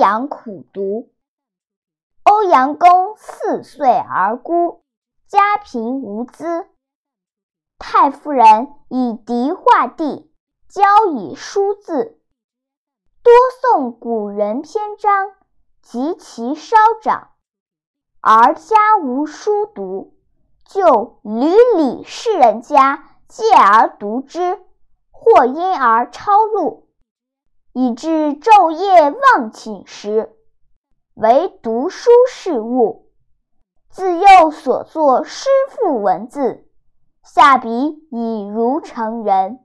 阳苦读。欧阳公四岁而孤，家贫无资。太夫人以笛画地，教以书字。多诵古人篇章，及其稍长，而家无书读，就屡礼世人家借而读之，或因而抄录，以致昼夜忘寝食，唯读书是务。自幼所作诗赋文字。下笔已如成人。